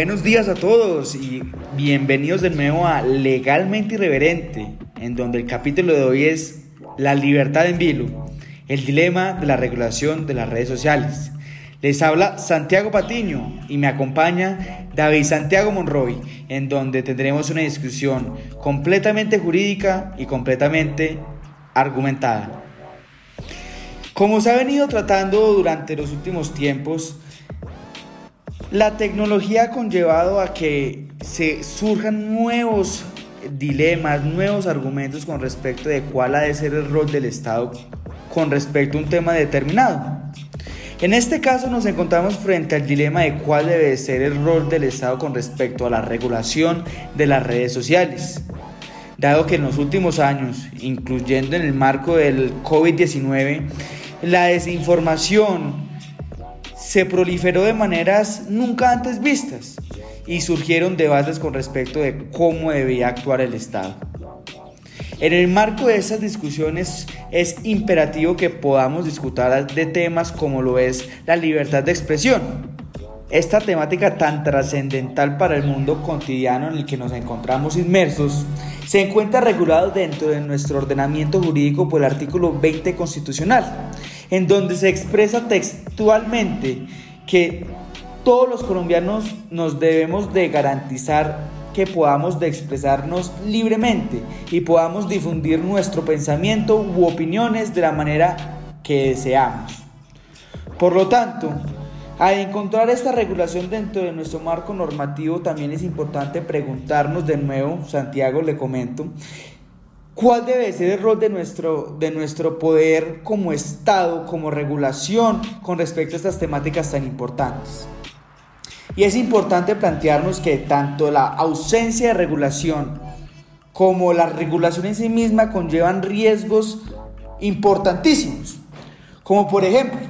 Buenos días a todos y bienvenidos de nuevo a Legalmente Irreverente, en donde el capítulo de hoy es La libertad en vilo, el dilema de la regulación de las redes sociales. Les habla Santiago Patiño y me acompaña David Santiago Monroy, en donde tendremos una discusión completamente jurídica y completamente argumentada. Como se ha venido tratando durante los últimos tiempos, la tecnología ha conllevado a que se surjan nuevos dilemas, nuevos argumentos con respecto de cuál ha de ser el rol del Estado con respecto a un tema determinado. En este caso nos encontramos frente al dilema de cuál debe ser el rol del Estado con respecto a la regulación de las redes sociales, dado que en los últimos años, incluyendo en el marco del COVID-19, la desinformación se proliferó de maneras nunca antes vistas y surgieron debates con respecto de cómo debía actuar el Estado. En el marco de esas discusiones es imperativo que podamos discutir de temas como lo es la libertad de expresión. Esta temática tan trascendental para el mundo cotidiano en el que nos encontramos inmersos se encuentra regulado dentro de nuestro ordenamiento jurídico por el artículo 20 constitucional, en donde se expresa textualmente que todos los colombianos nos debemos de garantizar que podamos de expresarnos libremente y podamos difundir nuestro pensamiento u opiniones de la manera que deseamos. Por lo tanto, al encontrar esta regulación dentro de nuestro marco normativo, también es importante preguntarnos de nuevo, Santiago le comento, ¿cuál debe ser el rol de nuestro, de nuestro poder como Estado, como regulación con respecto a estas temáticas tan importantes? Y es importante plantearnos que tanto la ausencia de regulación como la regulación en sí misma conllevan riesgos importantísimos. Como por ejemplo,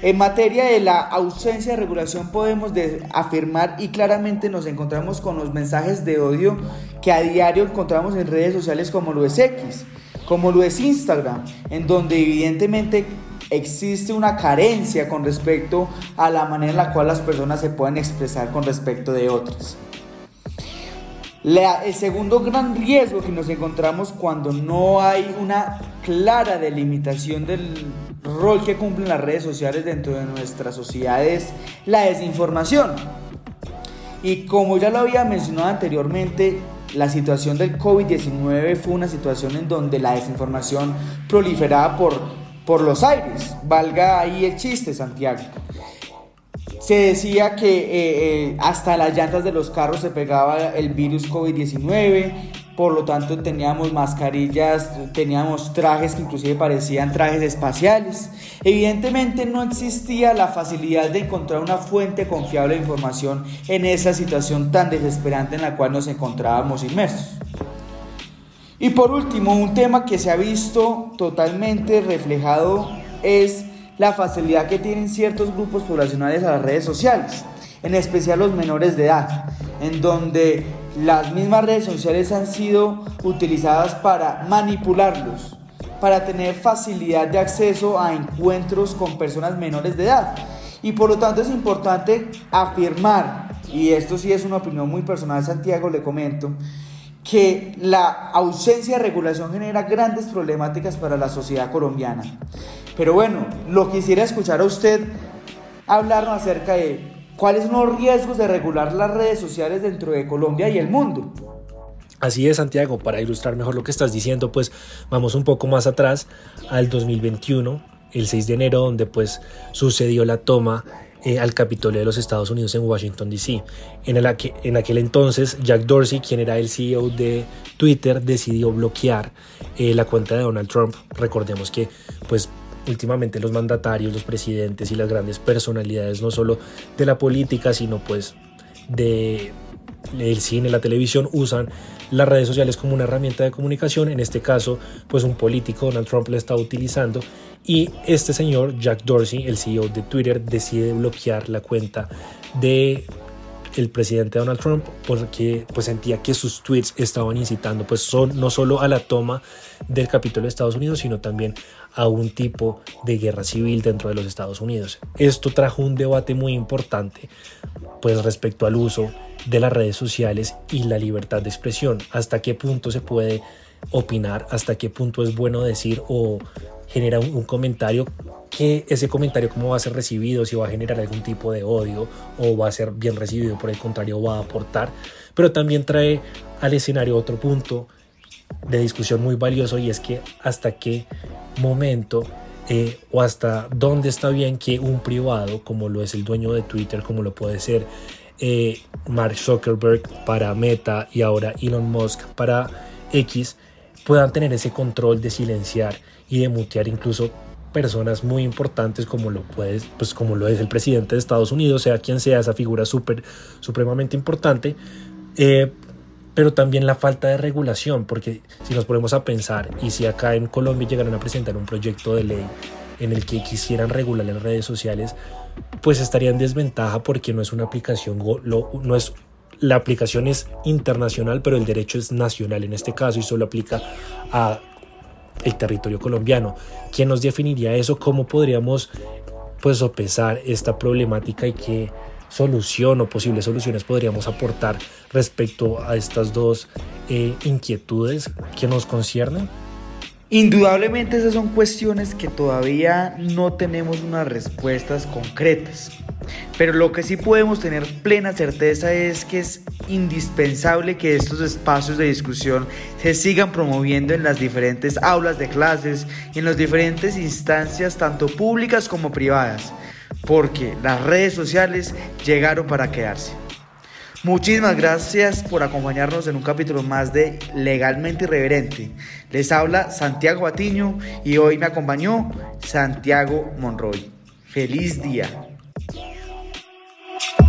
en materia de la ausencia de regulación podemos afirmar y claramente nos encontramos con los mensajes de odio que a diario encontramos en redes sociales como lo es X, como lo es Instagram, en donde evidentemente existe una carencia con respecto a la manera en la cual las personas se pueden expresar con respecto de otras. el segundo gran riesgo que nos encontramos cuando no hay una clara delimitación del rol que cumplen las redes sociales dentro de nuestra sociedad es la desinformación. Y como ya lo había mencionado anteriormente, la situación del COVID-19 fue una situación en donde la desinformación proliferaba por por los aires. Valga ahí el chiste, Santiago. Se decía que eh, eh, hasta las llantas de los carros se pegaba el virus COVID-19, por lo tanto teníamos mascarillas, teníamos trajes que inclusive parecían trajes espaciales. Evidentemente no existía la facilidad de encontrar una fuente confiable de información en esa situación tan desesperante en la cual nos encontrábamos inmersos. Y por último, un tema que se ha visto totalmente reflejado es la facilidad que tienen ciertos grupos poblacionales a las redes sociales, en especial los menores de edad, en donde las mismas redes sociales han sido utilizadas para manipularlos, para tener facilidad de acceso a encuentros con personas menores de edad. Y por lo tanto es importante afirmar, y esto sí es una opinión muy personal, Santiago, le comento, que la ausencia de regulación genera grandes problemáticas para la sociedad colombiana. Pero bueno, lo quisiera escuchar a usted hablarnos acerca de cuáles son los riesgos de regular las redes sociales dentro de Colombia y el mundo. Así es, Santiago, para ilustrar mejor lo que estás diciendo, pues vamos un poco más atrás al 2021, el 6 de enero, donde pues sucedió la toma eh, al Capitolio de los Estados Unidos en Washington, D.C. En, el, en aquel entonces, Jack Dorsey, quien era el CEO de Twitter, decidió bloquear eh, la cuenta de Donald Trump. Recordemos que, pues, últimamente los mandatarios, los presidentes y las grandes personalidades, no solo de la política, sino pues de el cine, la televisión, usan las redes sociales como una herramienta de comunicación. En este caso, pues un político, Donald Trump, la está utilizando. Y este señor, Jack Dorsey, el CEO de Twitter, decide bloquear la cuenta de el presidente Donald Trump porque pues sentía que sus tweets estaban incitando pues son, no solo a la toma del Capitolio de Estados Unidos, sino también a un tipo de guerra civil dentro de los Estados Unidos. Esto trajo un debate muy importante pues respecto al uso de las redes sociales y la libertad de expresión, hasta qué punto se puede opinar, hasta qué punto es bueno decir o genera un, comentario, que ese comentario cómo va a ser recibido, si va a generar algún tipo de odio o va a ser bien recibido, por el contrario va a aportar, pero también trae al escenario otro punto de discusión muy valioso y es que hasta qué momento eh, o hasta dónde está bien que un privado, como lo es el dueño de Twitter, como lo puede ser eh, Mark Zuckerberg para Meta y ahora Elon Musk para X, puedan tener ese control de silenciar y de mutear incluso personas muy importantes como lo puede, pues como lo es el presidente de Estados Unidos, sea quien sea esa figura súper supremamente importante, eh, pero también la falta de regulación, porque si nos ponemos a pensar y si acá en Colombia llegaran a presentar un proyecto de ley en el que quisieran regular las redes sociales, pues estaría en desventaja porque no es una aplicación, no es la aplicación es internacional, pero el derecho es nacional en este caso y solo aplica a el territorio colombiano. ¿Quién nos definiría eso? ¿Cómo podríamos pues sopesar esta problemática y qué solución o posibles soluciones podríamos aportar respecto a estas dos eh, inquietudes que nos conciernen? Indudablemente esas son cuestiones que todavía no tenemos unas respuestas concretas. Pero lo que sí podemos tener plena certeza es que es indispensable que estos espacios de discusión se sigan promoviendo en las diferentes aulas de clases y en las diferentes instancias tanto públicas como privadas, porque las redes sociales llegaron para quedarse. Muchísimas gracias por acompañarnos en un capítulo más de Legalmente Irreverente. Les habla Santiago Batiño y hoy me acompañó Santiago Monroy. Feliz día.